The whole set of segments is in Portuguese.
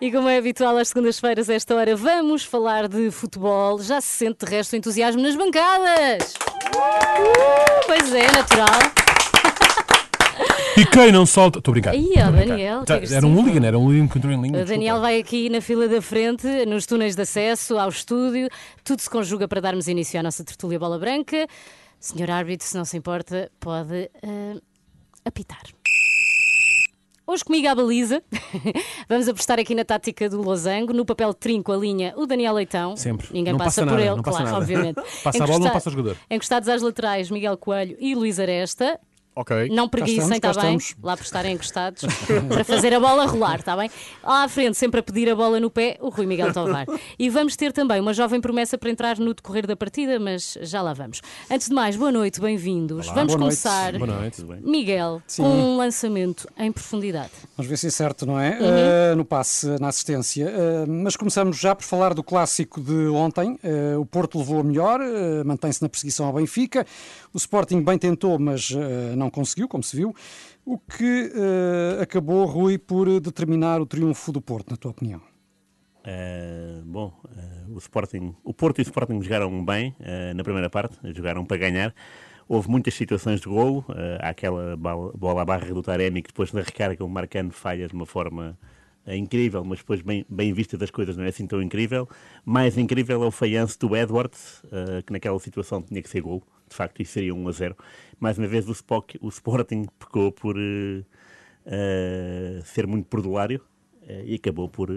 E como é habitual às segundas-feiras, a esta hora, vamos falar de futebol. Já se sente de resto o entusiasmo nas bancadas. Uh, pois é, natural. E quem não solta. Estou a brincar. Aí, Tô. Daniel, Tá, Era um hooligan, era um hooligan que entrou em linha. O Daniel vai aqui na fila da frente, nos túneis de acesso ao estúdio. Tudo se conjuga para darmos início à nossa tertúlia bola branca. Senhor árbitro, se não se importa, pode eh, apitar. Hoje comigo à baliza, vamos apostar aqui na tática do Losango, no papel trinco a linha o Daniel Leitão. Sempre. Ninguém Não passa, passa por nada, ele, não passa claro, obviamente. Passa a bola, não passa o jogador. Encostados às laterais, Miguel Coelho e Luís Aresta. Ok. Não preguiçem, estamos, está cá bem? estamos. Lá por estarem encostados para fazer a bola rolar, está bem? Lá à frente, sempre a pedir a bola no pé, o Rui Miguel Tovar. E vamos ter também uma jovem promessa para entrar no decorrer da partida, mas já lá vamos. Antes de mais, boa noite, bem-vindos. Vamos boa noite. começar, Boa noite. Miguel, Sim. com um lançamento em profundidade. Vamos ver se é certo, não é? Uhum. Uh, no passe, na assistência. Uh, mas começamos já por falar do clássico de ontem. Uh, o Porto levou a melhor, uh, mantém-se na perseguição ao Benfica. O Sporting bem tentou, mas uh, não conseguiu, como se viu. O que uh, acabou, Rui, por determinar o triunfo do Porto, na tua opinião? Uh, bom, uh, o Sporting, o Porto e o Sporting jogaram bem na primeira parte, jogaram para ganhar. Houve muitas situações de golo, há aquela bola à barra do Taremi que depois na recarga o Marcano falha de uma forma uh, incrível, mas depois bem, bem vista das coisas não é assim tão incrível. Mais incrível é o falhanço do Edwards, uh, que naquela situação tinha que ser golo, de facto isso seria 1 a 0. Mais uma vez o, Spock, o Sporting pecou por uh, uh, ser muito perdulário e acabou por...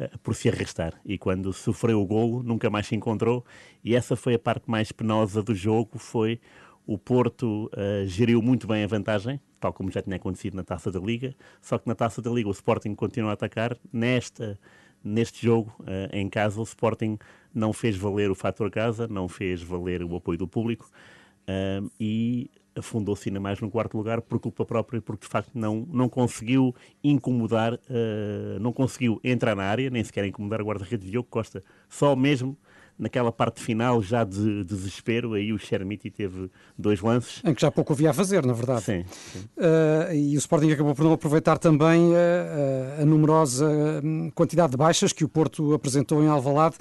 eh, por se arrastar. E quando sofreu o golo, nunca mais se encontrou. E essa foi a parte mais penosa do jogo, foi o Porto eh, geriu muito bem a vantagem, tal como já tinha acontecido na Taça da Liga, só que na Taça da Liga o Sporting continua a atacar. Nesta, neste jogo, eh, em casa, o Sporting não fez valer o fator casa, não fez valer o apoio do público eh, e afundou-se ainda mais no quarto lugar por culpa própria, porque de facto não, não conseguiu incomodar, não conseguiu entrar na área, nem sequer incomodar o guarda-redes de Diogo Costa. Só mesmo naquela parte final, já de desespero, aí o Chermiti teve dois lances. Em que já pouco havia a fazer, na verdade. Sim, sim. Uh, e o Sporting acabou por não aproveitar também uh, a numerosa hum, quantidade de baixas que o Porto apresentou em Alvalade.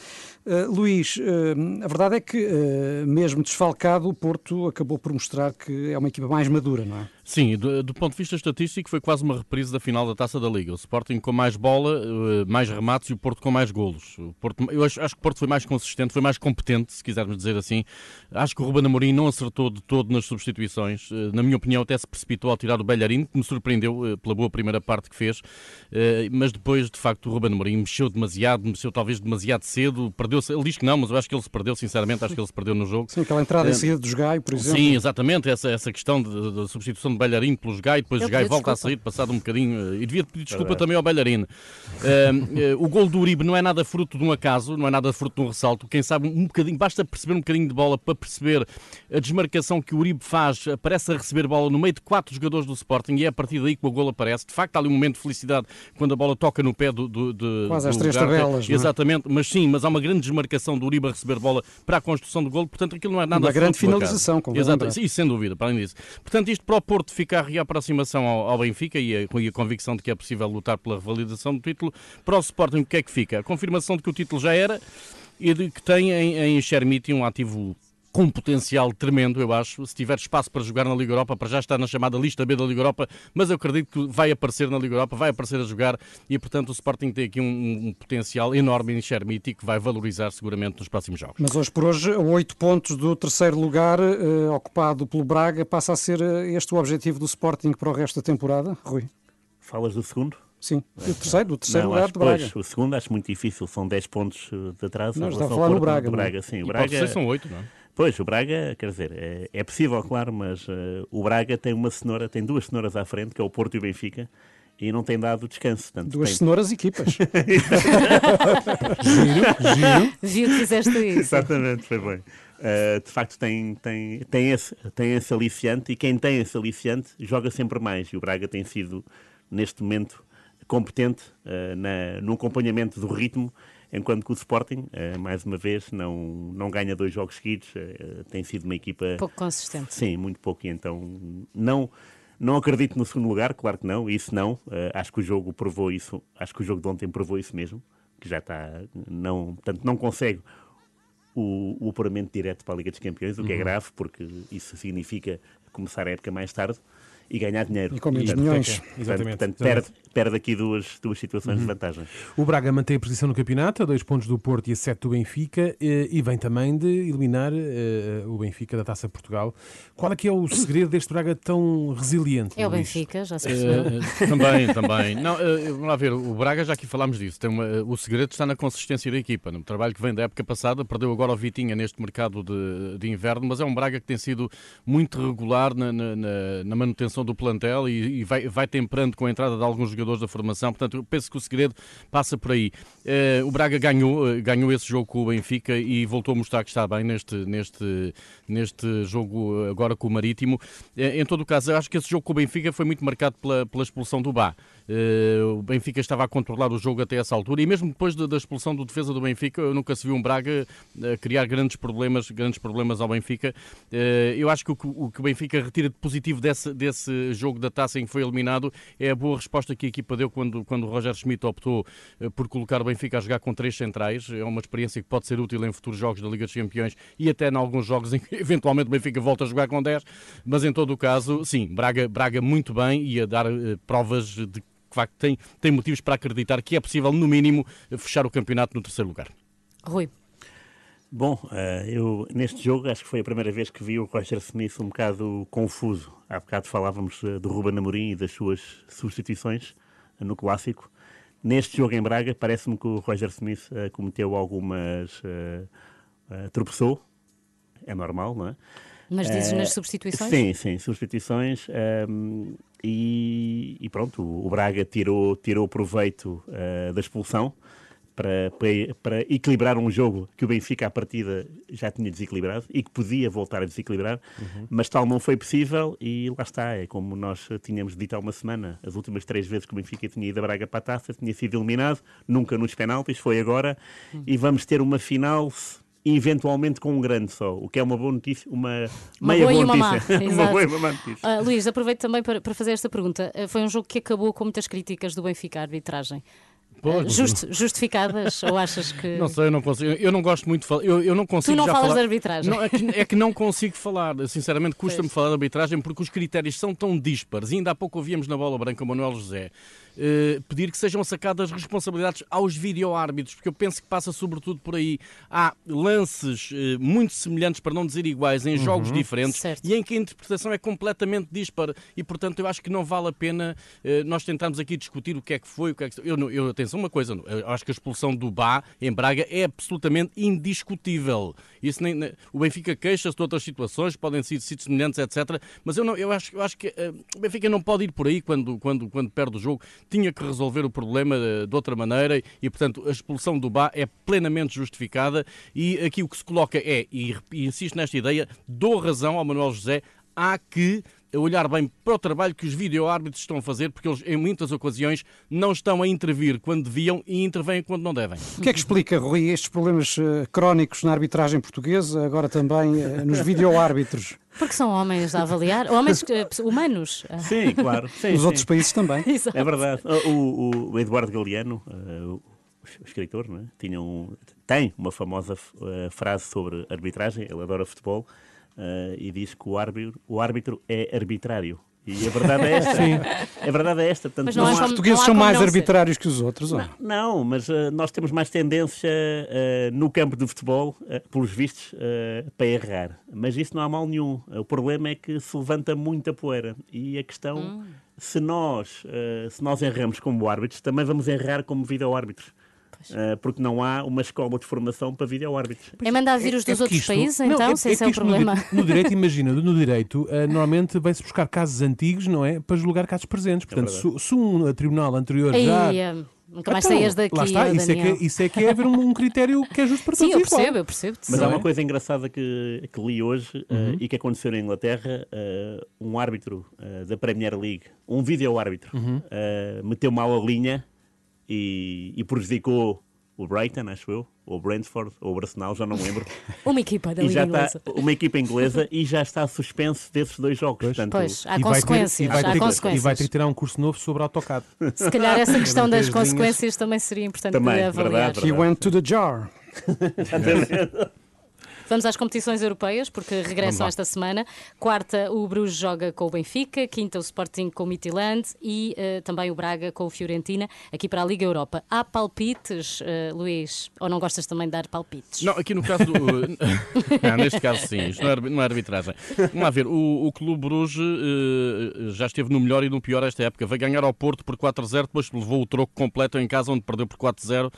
Uh, Luís, uh, a verdade é que, uh, mesmo desfalcado, o Porto acabou por mostrar que é uma equipa mais madura, não é? Sim, do, do ponto de vista estatístico foi quase uma reprise da final da Taça da Liga. O Sporting com mais bola, eh, mais remates e o Porto com mais golos. O Porto, eu acho, acho que o Porto foi mais consistente, foi mais competente, se quisermos dizer assim. Acho que o Ruben Amorim não acertou de todo nas substituições. Eh, Na minha opinião, até se precipitou ao tirar o Belharino, que me surpreendeu eh, pela boa primeira parte que fez. Eh, Mas depois, de facto, o Ruben Amorim mexeu demasiado, mexeu talvez demasiado cedo, perdeu-se. Ele diz que não, mas eu acho que ele se perdeu, sinceramente, acho que ele se perdeu no jogo. Sim, aquela entrada em saída dos Gaio, por exemplo. Sim, exatamente, essa, essa questão de- da substituição de bailarino pelos Gai, depois os Gai volta a desculpa. sair, passado um bocadinho, e devia pedir desculpa também ao eh, o gol do Uribe não é nada fruto de um acaso, não é nada fruto de um ressalto. Quem sabe um bocadinho, basta perceber um bocadinho de bola para perceber a desmarcação que o Uribe faz, aparece a receber bola no meio de quatro jogadores do Sporting e é a partir daí que o gol aparece. De facto, há ali um momento de felicidade quando a bola toca no pé do. do, de- Quase do às três Ugarte. tabelas, é? Exatamente, mas sim, mas há uma grande desmarcação do Uribe a receber bola para a construção do gol, portanto aquilo não é nada Uma grande do finalização, convém Exato, sim, sem dúvida, para além disso. Portanto, isto para o Porto fica a reaproximação ao, ao Benfica e a, com a convicção de que é possível lutar pela revalidação do título. Para o Sporting, o que é que fica? A confirmação de que o título já era e de que tem em, em Chermiti um ativo com um potencial tremendo, eu acho. Se tiver espaço para jogar na Liga Europa, para já estar na chamada lista B da Liga Europa, mas eu acredito que vai aparecer na Liga Europa, vai aparecer a jogar e, portanto, o Sporting tem aqui um, um potencial enorme em Chermiti que vai valorizar seguramente nos próximos jogos. Mas hoje por hoje, oito pontos do terceiro lugar, eh, ocupado pelo Braga, passa a ser eh, este o objetivo do Sporting para o resto da temporada, Rui? Falas do segundo? Sim, do terceiro, do terceiro Não, lugar acho, de Braga. pois, o segundo acho muito difícil, são 10 pontos eh, de atraso. Não, estava a falar ao no Porto, Braga, do é? Braga, sim. O E Braga, pode ser, são oito, não é? Pois, o Braga, quer dizer, é, é possível, claro, mas eh, o Braga tem uma cenoura, tem duas cenouras à frente, que é o Porto e o Benfica, e não tem dado descanso. Portanto, Duas tem- cenouras equipas. Giro, giro. Viu que fizeste isso? Exatamente, foi bem. Uh, de facto, tem, tem, tem, esse, tem esse aliciante e quem tem esse aliciante joga sempre mais. E o Braga tem sido, neste momento, competente uh, na, no acompanhamento do ritmo, enquanto que o Sporting, uh, mais uma vez, não, não ganha dois jogos seguidos. uh, tem sido uma equipa. Pouco consistente. Sim, muito pouco. E então, não. Não acredito no segundo lugar, claro que não, isso não. Uh, acho que o jogo provou isso, acho que o jogo de ontem provou isso mesmo, que já está, não, portanto, não consegue o, o apuramento direto para a Liga dos Campeões, o que é uhum. é grave, porque isso significa começar a época mais tarde e ganhar dinheiro. E com menos milhões. É, exatamente. Portanto, perde, perde aqui duas, duas situações uhum. de vantagem. O Braga mantém a posição no campeonato, a dois pontos do Porto e a sete do Benfica, eh, e vem também de eliminar uh, o Benfica da Taça Portugal. Qual é que é o segredo deste Braga tão resiliente? É o Benfica, já se percebeu. Uh, também, também. Não, uh, vamos lá ver, o Braga, já aqui falámos disso, tem uma, o segredo está na consistência da equipa, no trabalho que vem da época passada, perdeu agora o Vitinha neste mercado de, de inverno, mas é um Braga que tem sido muito regular na, na, na manutenção do plantel e e, vai, vai temperando com a entrada de alguns jogadores da formação. Portanto, penso que o segredo passa por aí. Uh, o Braga ganhou, uh, ganhou esse jogo com o Benfica e voltou a mostrar que está bem neste, neste, neste jogo agora com o Marítimo. Uh, em todo o caso, acho que esse jogo com o Benfica foi muito marcado pela, pela expulsão do Bá. O Benfica estava a controlar o jogo até essa altura e mesmo depois de, da expulsão do defesa do Benfica, eu nunca se viu um Braga criar grandes problemas, grandes problemas ao Benfica. Eu acho que o, que o Benfica retira de positivo desse, desse jogo da taça em que foi eliminado é a boa resposta que a equipa deu quando, quando o Roger Schmidt optou por colocar o Benfica a jogar com três centrais. É uma experiência que pode ser útil em futuros jogos da Liga dos Campeões e até em alguns jogos em que eventualmente o Benfica volta a jogar com 10. Mas em todo o caso, sim, Braga, Braga muito bem e a dar provas de facto tem, tem motivos para acreditar que é possível, no mínimo, fechar o campeonato no terceiro lugar. Rui. Bom, eh, eu neste jogo acho que foi a primeira vez que vi o Roger Smith um bocado confuso. Há bocado falávamos eh, do Ruben Amorim e das suas substituições eh, no clássico. Neste jogo em Braga, parece-me que o Roger Smith cometeu algumas. tropeçou, é normal, não é? Mas dizes nas substituições? Sim, sim, substituições. Ehm, e, pronto, o Braga tirou, tirou proveito da expulsão para, para, para, equilibrar um jogo que o Benfica à partida já tinha desequilibrado e que podia voltar a desequilibrar, uhum. mas tal não foi possível e lá está, é como nós tínhamos dito há uma semana, as últimas três vezes que o Benfica tinha ido a Braga para a taça, tinha sido eliminado, nunca nos penaltis, foi agora, uhum. e vamos ter uma final eventualmente com um grande só, o que é uma boa notícia, uma, uma meia boa, boa uma notícia. uma boa e uma má notícia. Uh, Luís, aproveito também para, para fazer esta pergunta. Uh, foi um jogo que acabou com muitas críticas do Benfica à arbitragem. Uh, just, justificadas ou achas que. Não sei, eu não consigo. Eu não gosto muito de falar. Eu, eu não consigo tu não falas falar... de arbitragem. Não, é, que, é, que, não consigo falar. Sinceramente, custa-me falar de arbitragem porque os critérios são tão díspares. E ainda há pouco ouvíamos na bola branca o Manuel José eh, pedir que sejam sacadas responsabilidades aos videoárbitros, porque eu penso que passa sobretudo por aí. Há lances uh, muito semelhantes, para não dizer iguais, em uhum. jogos diferentes certo. e em que a interpretação é completamente dispara. E, portanto, eu acho que não vale a pena uh, nós tentarmos aqui discutir o que é que foi, o que é que... Eu, eu atenção uma coisa, eu acho que a expulsão do Bá em Braga é absolutamente indiscutível. Isso nem, nem o Benfica queixa-se de outras situações, podem ser sítios semelhantes, etc. Mas eu, não, eu, acho, eu acho que o Benfica não pode ir por aí quando, quando, quando perde o jogo tinha que resolver o problema eh, de outra maneira e, portanto, a expulsão do Bá é plenamente justificada. E aqui o que se coloca é, e, e insisto nesta ideia, dou razão ao Manuel José, há que olhar bem para o trabalho que os videoárbitros estão a fazer, porque eles, em muitas ocasiões, não estão a intervir quando deviam e intervêm quando não devem. O que é que explica, Rui, estes problemas uh, crónicos na arbitragem portuguesa, agora também uh, nos videoárbitros? Porque são homens a avaliar, homens uh, humanos. Sim, claro. Sim, Nos sim. outros países também. é verdade. O, o, o Eduardo Galeano, o escritor, é? Tinha um, tem uma famosa frase sobre arbitragem, ele adora futebol, uh, e diz que o árbitro, o árbitro é arbitrário. E a verdade é esta. Sim. A verdade é esta. Portanto, mas não, não os portugueses são mais arbitrários que os outros, não? Não, mas uh, nós temos mais tendência uh, no campo de futebol, uh, pelos vistos, para errar. Mas isso não há mal nenhum. O problema é que se levanta muita poeira. E a questão, hum. se, nós, se nós erramos como árbitros, também vamos errar como vídeo-árbitros. Uh, porque não há uma escola de formação para vídeo-árbitros. É mandar vir os é, dos é outros isto, países, então, não, é, se esse é, o problema. No, no direito, imagina, no direito, uh, normalmente vai-se buscar casos antigos, não é? Para julgar casos presentes. É Portanto, se, se, um tribunal anterior Aí, já. Nunca mais então, saías daqui. Lá está, isso é, que, é, isso é que é haver um, um critério que é justo para todos. Sim, eu percebo, eu percebo. Mas há uma coisa engraçada que, que li hoje uhum. uh, e que aconteceu na Inglaterra: uh, um árbitro uh, da Premier League, um vídeo-árbitro, uhum. meteu mal a linha e, e prejudicou o Brighton, acho eu, ou o Brentford, ou o Arsenal, já não me lembro. Uma equipa da e Liga Inglesa. está uma equipa inglesa e já está suspenso desses dois jogos. Portanto, Pois, há E vai ter- consequências. e vai há ter- consequências. E vai ter que tirar um curso novo sobre AutoCAD. Se calhar essa questão das consequências também seria importante Também, de avaliar. verdade, He verdade. went to the jar. Vamos às competições europeias, porque regressam esta semana. Quarta, o Bruges joga com o Benfica. Quinta, o Sporting com o Midtjylland. E eh, também o Braga com o Fiorentina, aqui para a Liga Europa. Há palpites, eh, Luís? Ou não gostas também de dar palpites? Não, aqui no caso do. Ah, neste caso, sim, isto não é, não é arbitragem. Vamos lá ver, o, o Clube Bruges eh, já esteve no melhor e no pior esta época. Vai ganhar ao Porto por 4-0, depois levou o troco completo em casa, onde perdeu por 4-0.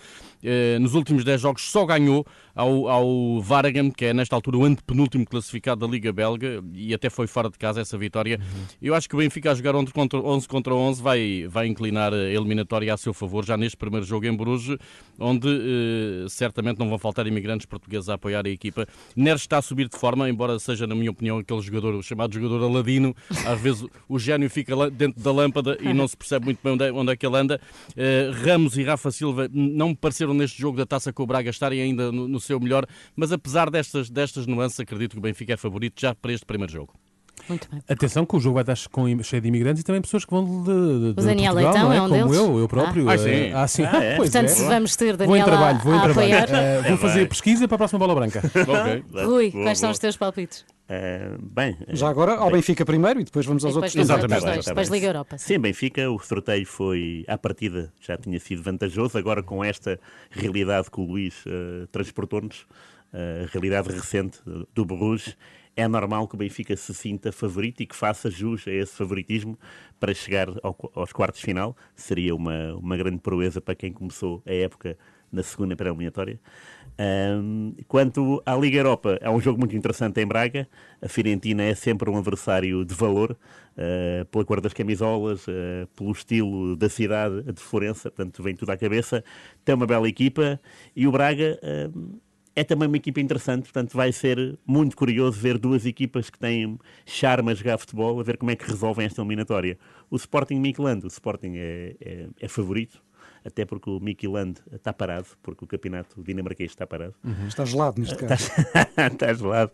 Eh, nos últimos 10 jogos só ganhou ao, ao Varegem, que é nesta altura o antepenúltimo classificado da Liga Belga, e até foi fora de casa essa vitória. Eu acho que o Benfica a jogar 11 contra 11, contra 11 vai, vai inclinar a eliminatória a seu favor, já neste primeiro jogo em Bruges, onde eh, certamente não vão faltar imigrantes portugueses a apoiar a equipa. Neres está a subir de forma, embora seja, na minha opinião, aquele jogador, o chamado jogador aladino. Às vezes o gênio fica dentro da lâmpada e não se percebe muito bem onde é, onde é que ele anda. Eh, Ramos e Rafa Silva não me pareceram neste jogo da taça com o Braga estarem ainda no, no seu melhor, mas apesar destas, destas nuances, acredito que o Benfica é favorito já para este primeiro jogo. Muito bem. Atenção que o jogo vai estar com, cheio de imigrantes e também pessoas que vão de, de, de O Daniel Portugal, Leitão não é? é um Como deles? eu, eu próprio. Ah, eh, sim. Ah, sim. Ah, é? Pois Portanto, é. se vamos ter Vou em Daniel trabalho, vou em trabalho. apoiar. Eh, vou fazer bem. pesquisa para a próxima bola branca. Ok. Rui, Boa, quais são boa. os teus palpites? Eh, bem, eh, Já agora ao Benfica primeiro e depois vamos aos depois outros. Exatamente. dois, depois bem. Liga Europa. sim. Sim, Benfica, o sorteio foi, à partida, já tinha sido vantajoso, agora com esta realidade que o Luís eh, transportou-nos, eh, a realidade recente do Bruges, é normal que o Benfica se sinta favorito e que faça jus a esse favoritismo para chegar ao aos quartos de final. Seria uma, uma grande proeza para quem começou a época na segunda pré-eliminatória. Ahm, quanto à Liga Europa, é um jogo muito interessante em Braga. A Fiorentina é sempre um adversário de valor, ah, pela cor das camisolas, ah, pelo estilo da cidade de Florença, portanto vem tudo à cabeça. Tem uma bela equipa e o Braga ahm, é também uma equipa interessante, portanto vai ser muito curioso ver duas equipas que têm charme a jogar futebol, a ver como é que resolvem esta eliminatória. O Sporting Midtjylland, o Sporting é, é, é favorito, até porque o Midtjylland está parado, porque o campeonato dinamarquês está parado. Está gelado neste caso. está gelado.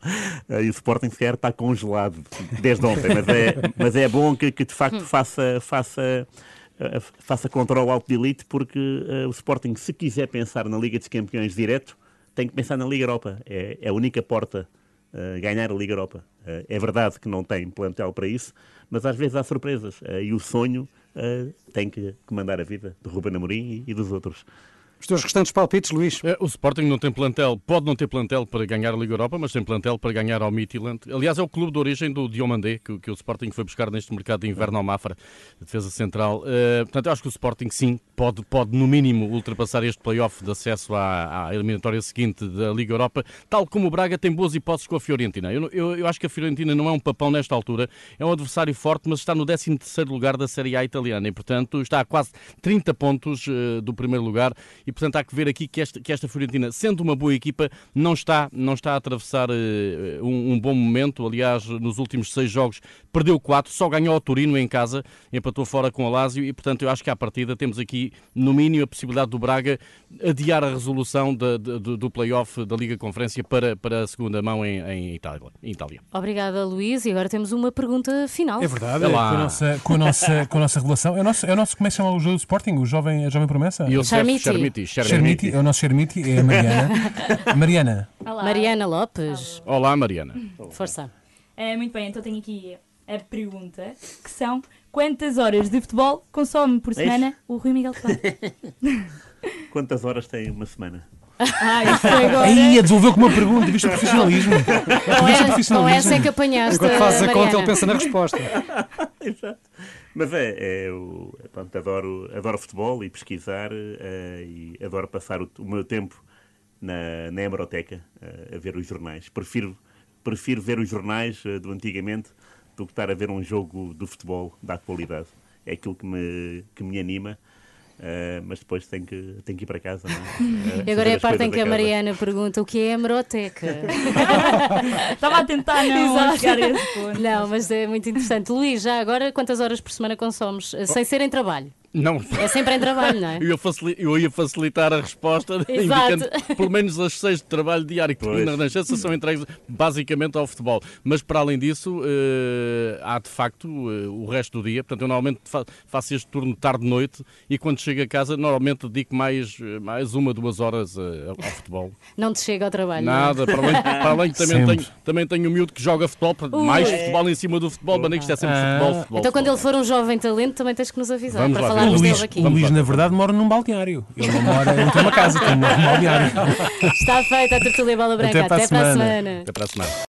Eh, E o Sporting sequer está congelado desde ontem, mas é, mas é bom que, que de facto faça, faça, eh, faça controle alto de elite, porque eh, o Sporting, se quiser pensar na Liga dos Campeões direto, tem que pensar na Liga Europa. É, é a única porta eh, ganhar a Liga Europa. Eh, é verdade que não tem plantel para isso, mas às vezes há surpresas. Eh, e o sonho tem que comandar a vida de Ruben Amorim e, e dos outros. Os teus restantes palpites, Luís. É, O Sporting não tem plantel, pode não ter plantel para ganhar a Liga Europa, mas tem plantel para ganhar ao Midtjylland. Aliás, é o clube de origem do Diomandé, que, que o Sporting foi buscar neste mercado de inverno ao Mafra, defesa central. Eh, portanto, eu acho que o Sporting, sim, pode, pode no mínimo ultrapassar este play-off de acesso à, à eliminatória seguinte da Liga Europa, tal como o Braga tem boas hipóteses com a Fiorentina. Eu, eu, eu acho que a Fiorentina não é um papão nesta altura, é um adversário forte, mas está no 13º lugar da Série A italiana e, portanto, está a quase 30 pontos eh, do primeiro lugar e, portanto, há que ver aqui que esta, que esta Fiorentina, sendo uma boa equipa, não está, não está a atravessar eh, um, um bom momento. Aliás, nos últimos seis jogos perdeu quatro, só ganhou ao Torino em casa, empatou fora com o Lazio e, portanto, eu acho que à partida temos aqui, no mínimo, a possibilidade do Braga adiar a resolução da- da- do, do play-off da Liga Conferência para, para a segunda mão em, em Itália. Em Itália. Obrigada, Luís. E agora temos uma pergunta final. É verdade, É com, a nossa, com, a nossa, com a nossa revelação. É o nosso, é o nosso como é que chama o jogo do Sporting? O jovem, a jovem promessa? E o Charmiti. Charmiti. Chermiti, é o nosso Chermiti, é a Mariana. Mariana, Olá. Mariana Lopes, Olá, Mariana. força. É, muito bem, então tenho aqui a pergunta, que são quantas horas de futebol consome por semana o Rui Miguel Tavares? Quantas horas tem uma semana? Ah, isso foi agora. aí desenvolveu com uma pergunta, viste o profissionalismo? Com, Viste o é, com profissionalismo? essa é que apanhaste. Enquanto fazes a conta, ele pensa na resposta. Exato. Mas é, é é, pronto, adoro, adoro futebol e pesquisar eh, e adoro passar o, o meu tempo na, na hemeroteca eh, a ver os jornais. Prefiro, prefiro ver os jornais eh, do antigamente do que estar a ver um jogo do futebol da atualidade. É aquilo que me, que me anima. Eh, mas depois tenho que, tenho que ir para casa. Não é? Eh, E agora é a parte em que a casa. Mariana pergunta o que é a hemeroteca. Estava a tentar não Exato. chegar a esse ponto. Não, mas é muito interessante. Luís, já agora quantas horas por semana consomes? eh, Sem ser em trabalho? Não, É sempre em trabalho, não é? eu ia, eu ia facilitar a resposta, indicando pelo menos as seis de trabalho diário que na Renascença são entregues basicamente ao futebol. Mas para além disso, eh, há de facto eh, o resto do dia. Portanto, eu normalmente fa- faço este turno tarde-noite e quando chego a casa, normalmente dedico mais, eh, mais uma, duas horas eh, ao futebol. Não te chega ao trabalho. é? Nada, para além, para além que também Sempre. tenho, também tenho um miúdo que joga futebol, mais futebol em cima do futebol, mas nem que isto é sempre Ah. futebol, futebol. Então, quando futebol. ele for um jovem talento, também tens que nos avisar Vamos para lá ver. O Luís, aqui. o Luís, na verdade, mora num balneário. Ele não mora, tem uma casa, tem um balneário. Está feita a tertúlia bola branca. Até para a Até para a semana. Até para a semana.